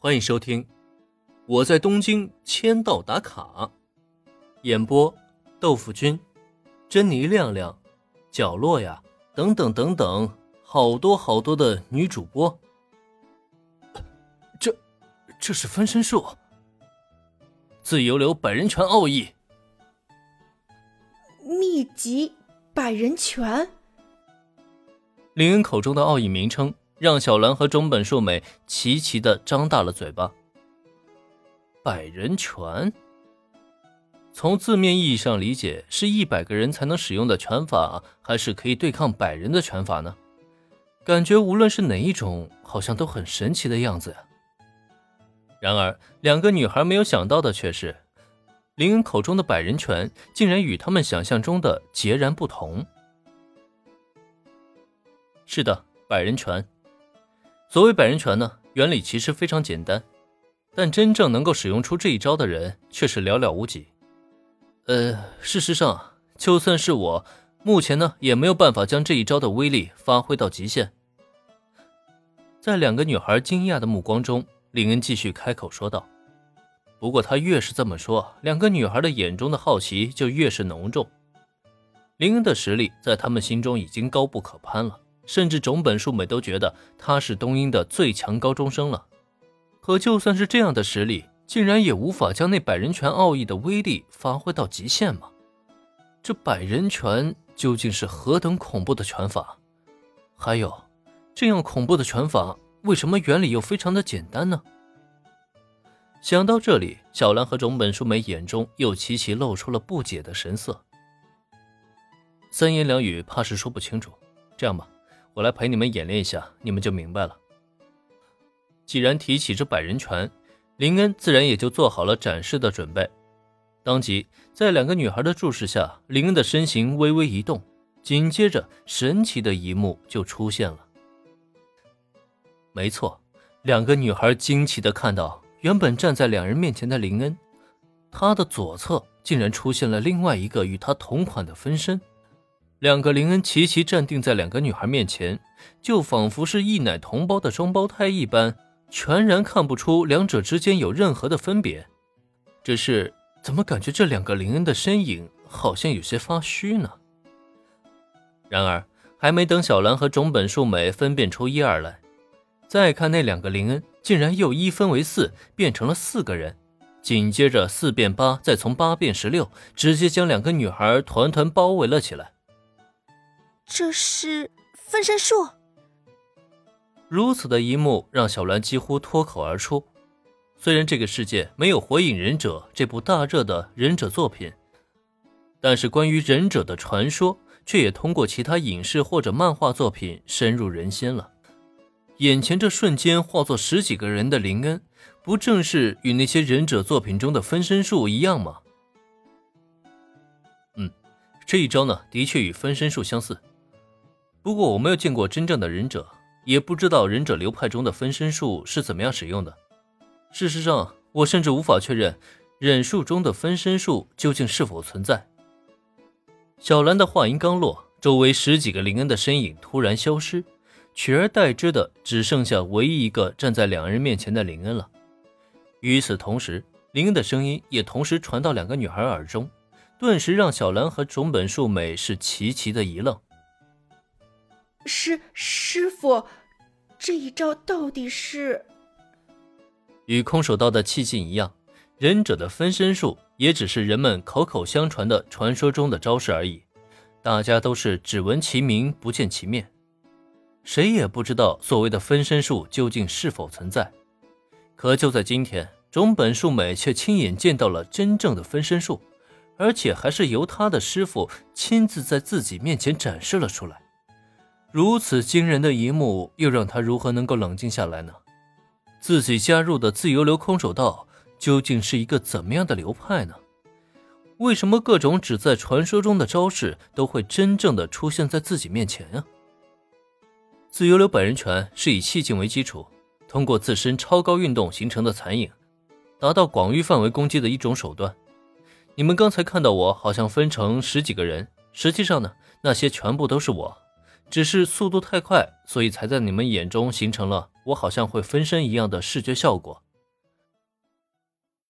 欢迎收听《我在东京签到打卡》，演播：豆腐君、珍妮亮亮、角落呀，等等等等，好多好多的女主播。这，这是分身术，自由流百人拳奥义，秘籍百人拳。林恩口中的奥义名称。让小兰和中本树美齐齐的张大了嘴巴。百人拳，从字面意义上理解，是一百个人才能使用的拳法，还是可以对抗百人的拳法呢？感觉无论是哪一种，好像都很神奇的样子呀。然而，两个女孩没有想到的却是，林恩口中的百人拳，竟然与他们想象中的截然不同。是的，百人拳。所谓百人拳呢，原理其实非常简单，但真正能够使用出这一招的人却是寥寥无几。呃，事实上，就算是我，目前呢也没有办法将这一招的威力发挥到极限。在两个女孩惊讶的目光中，林恩继续开口说道：“不过他越是这么说，两个女孩的眼中的好奇就越是浓重。林恩的实力在他们心中已经高不可攀了。”甚至种本树美都觉得他是东英的最强高中生了，可就算是这样的实力，竟然也无法将那百人拳奥义的威力发挥到极限吗？这百人拳究竟是何等恐怖的拳法？还有，这样恐怖的拳法，为什么原理又非常的简单呢？想到这里，小兰和种本树美眼中又齐齐露出了不解的神色。三言两语怕是说不清楚，这样吧。我来陪你们演练一下，你们就明白了。既然提起这百人拳，林恩自然也就做好了展示的准备。当即，在两个女孩的注视下，林恩的身形微微一动，紧接着，神奇的一幕就出现了。没错，两个女孩惊奇的看到，原本站在两人面前的林恩，他的左侧竟然出现了另外一个与他同款的分身。两个林恩齐齐站定在两个女孩面前，就仿佛是一奶同胞的双胞胎一般，全然看不出两者之间有任何的分别。只是怎么感觉这两个林恩的身影好像有些发虚呢？然而还没等小兰和种本树美分辨出一二来，再看那两个林恩，竟然又一分为四，变成了四个人。紧接着四变八，再从八变十六，直接将两个女孩团团包围了起来。这是分身术。如此的一幕让小兰几乎脱口而出。虽然这个世界没有《火影忍者》这部大热的忍者作品，但是关于忍者的传说却也通过其他影视或者漫画作品深入人心了。眼前这瞬间化作十几个人的林恩，不正是与那些忍者作品中的分身术一样吗？嗯，这一招呢，的确与分身术相似。不过我没有见过真正的忍者，也不知道忍者流派中的分身术是怎么样使用的。事实上，我甚至无法确认忍术中的分身术究竟是否存在。小兰的话音刚落，周围十几个林恩的身影突然消失，取而代之的只剩下唯一一个站在两人面前的林恩了。与此同时，林恩的声音也同时传到两个女孩耳中，顿时让小兰和种本树美是齐齐的一愣。师师傅，这一招到底是？与空手道的气劲一样，忍者的分身术也只是人们口口相传的传说中的招式而已，大家都是只闻其名不见其面，谁也不知道所谓的分身术究竟是否存在。可就在今天，种本树美却亲眼见到了真正的分身术，而且还是由他的师傅亲自在自己面前展示了出来。如此惊人的一幕，又让他如何能够冷静下来呢？自己加入的自由流空手道究竟是一个怎么样的流派呢？为什么各种只在传说中的招式都会真正的出现在自己面前啊？自由流百人拳是以气劲为基础，通过自身超高运动形成的残影，达到广域范围攻击的一种手段。你们刚才看到我好像分成十几个人，实际上呢，那些全部都是我。只是速度太快，所以才在你们眼中形成了我好像会分身一样的视觉效果。